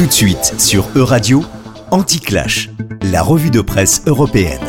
Tout de suite sur Euradio, Anti-Clash, la revue de presse européenne.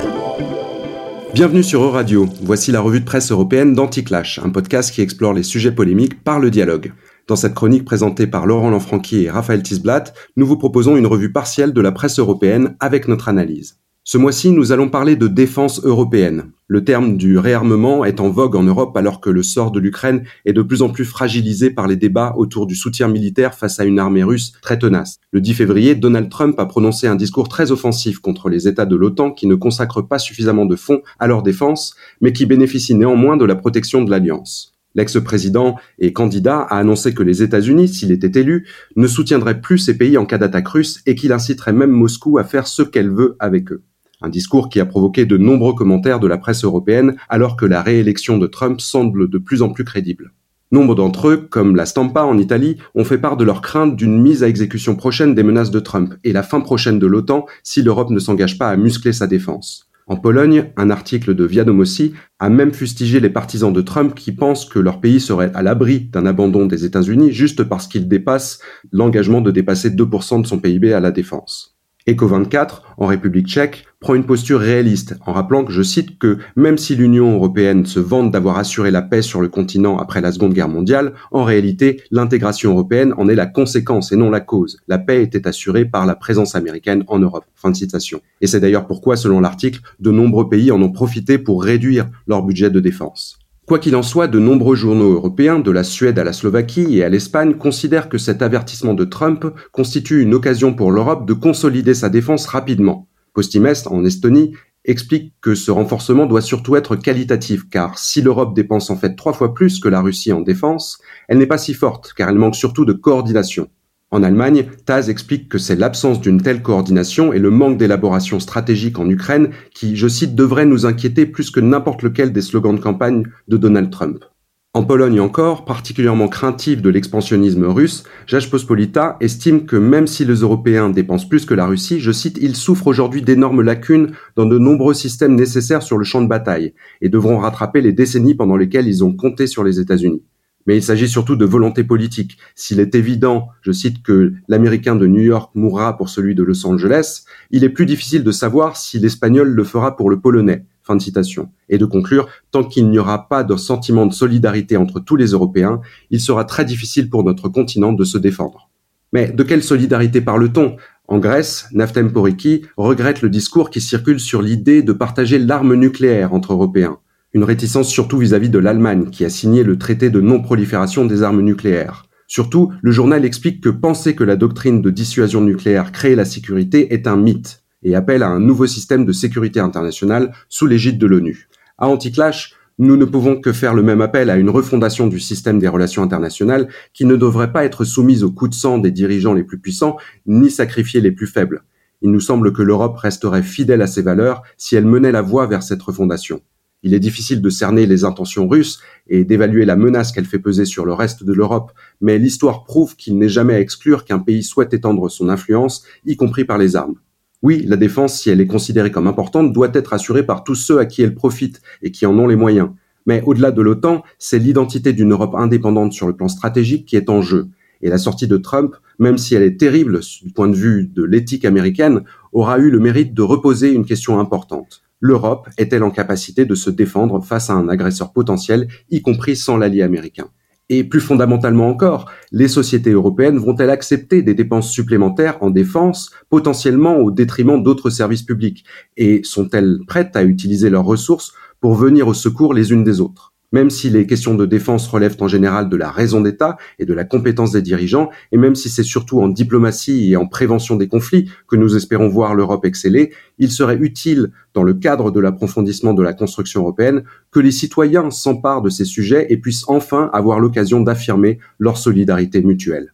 Bienvenue sur Euradio. Voici la revue de presse européenne d'Anti-Clash, un podcast qui explore les sujets polémiques par le dialogue. Dans cette chronique présentée par Laurent Lanfranchi et Raphaël Tisblatt, nous vous proposons une revue partielle de la presse européenne avec notre analyse. Ce mois-ci, nous allons parler de défense européenne. Le terme du réarmement est en vogue en Europe alors que le sort de l'Ukraine est de plus en plus fragilisé par les débats autour du soutien militaire face à une armée russe très tenace. Le 10 février, Donald Trump a prononcé un discours très offensif contre les États de l'OTAN qui ne consacrent pas suffisamment de fonds à leur défense, mais qui bénéficient néanmoins de la protection de l'Alliance. L'ex-président et candidat a annoncé que les États-Unis, s'il était élu, ne soutiendraient plus ces pays en cas d'attaque russe et qu'il inciterait même Moscou à faire ce qu'elle veut avec eux. Un discours qui a provoqué de nombreux commentaires de la presse européenne alors que la réélection de Trump semble de plus en plus crédible. Nombre d'entre eux, comme la Stampa en Italie, ont fait part de leur crainte d'une mise à exécution prochaine des menaces de Trump et la fin prochaine de l'OTAN si l'Europe ne s'engage pas à muscler sa défense. En Pologne, un article de Viadomossi a même fustigé les partisans de Trump qui pensent que leur pays serait à l'abri d'un abandon des États-Unis juste parce qu'il dépasse l'engagement de dépasser 2% de son PIB à la défense. Eco24, en République tchèque, prend une posture réaliste en rappelant que je cite que même si l'Union européenne se vante d'avoir assuré la paix sur le continent après la Seconde Guerre mondiale, en réalité, l'intégration européenne en est la conséquence et non la cause. La paix était assurée par la présence américaine en Europe. Fin de citation. Et c'est d'ailleurs pourquoi, selon l'article, de nombreux pays en ont profité pour réduire leur budget de défense. Quoi qu'il en soit, de nombreux journaux européens, de la Suède à la Slovaquie et à l'Espagne, considèrent que cet avertissement de Trump constitue une occasion pour l'Europe de consolider sa défense rapidement. Postimest, en Estonie, explique que ce renforcement doit surtout être qualitatif, car si l'Europe dépense en fait trois fois plus que la Russie en défense, elle n'est pas si forte, car elle manque surtout de coordination. En Allemagne, Taz explique que c'est l'absence d'une telle coordination et le manque d'élaboration stratégique en Ukraine qui, je cite, devrait nous inquiéter plus que n'importe lequel des slogans de campagne de Donald Trump. En Pologne encore, particulièrement craintif de l'expansionnisme russe, Jaj Pospolita estime que même si les Européens dépensent plus que la Russie, je cite, ils souffrent aujourd'hui d'énormes lacunes dans de nombreux systèmes nécessaires sur le champ de bataille et devront rattraper les décennies pendant lesquelles ils ont compté sur les États-Unis mais il s'agit surtout de volonté politique. S'il est évident, je cite, que l'Américain de New York mourra pour celui de Los Angeles, il est plus difficile de savoir si l'Espagnol le fera pour le Polonais. Fin de citation. Et de conclure, tant qu'il n'y aura pas de sentiment de solidarité entre tous les Européens, il sera très difficile pour notre continent de se défendre. Mais de quelle solidarité parle-t-on? En Grèce, Naftem Poriki regrette le discours qui circule sur l'idée de partager l'arme nucléaire entre Européens. Une réticence surtout vis-à-vis de l'Allemagne, qui a signé le traité de non-prolifération des armes nucléaires. Surtout, le journal explique que penser que la doctrine de dissuasion nucléaire crée la sécurité est un mythe et appelle à un nouveau système de sécurité internationale sous l'égide de l'ONU. À Anticlash, nous ne pouvons que faire le même appel à une refondation du système des relations internationales qui ne devrait pas être soumise au coup de sang des dirigeants les plus puissants ni sacrifier les plus faibles. Il nous semble que l'Europe resterait fidèle à ses valeurs si elle menait la voie vers cette refondation. Il est difficile de cerner les intentions russes et d'évaluer la menace qu'elle fait peser sur le reste de l'Europe, mais l'histoire prouve qu'il n'est jamais à exclure qu'un pays souhaite étendre son influence, y compris par les armes. Oui, la défense, si elle est considérée comme importante, doit être assurée par tous ceux à qui elle profite et qui en ont les moyens. Mais au-delà de l'OTAN, c'est l'identité d'une Europe indépendante sur le plan stratégique qui est en jeu. Et la sortie de Trump, même si elle est terrible du point de vue de l'éthique américaine, aura eu le mérite de reposer une question importante. l'Europe est-elle en capacité de se défendre face à un agresseur potentiel, y compris sans l'allié américain? Et plus fondamentalement encore, les sociétés européennes vont-elles accepter des dépenses supplémentaires en défense, potentiellement au détriment d'autres services publics? Et sont-elles prêtes à utiliser leurs ressources pour venir au secours les unes des autres? Même si les questions de défense relèvent en général de la raison d'État et de la compétence des dirigeants, et même si c'est surtout en diplomatie et en prévention des conflits que nous espérons voir l'Europe exceller, il serait utile, dans le cadre de l'approfondissement de la construction européenne, que les citoyens s'emparent de ces sujets et puissent enfin avoir l'occasion d'affirmer leur solidarité mutuelle.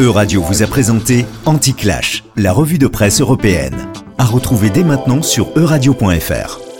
Euradio vous a présenté Anti-Clash, la revue de presse européenne. À retrouver dès maintenant sur euradio.fr.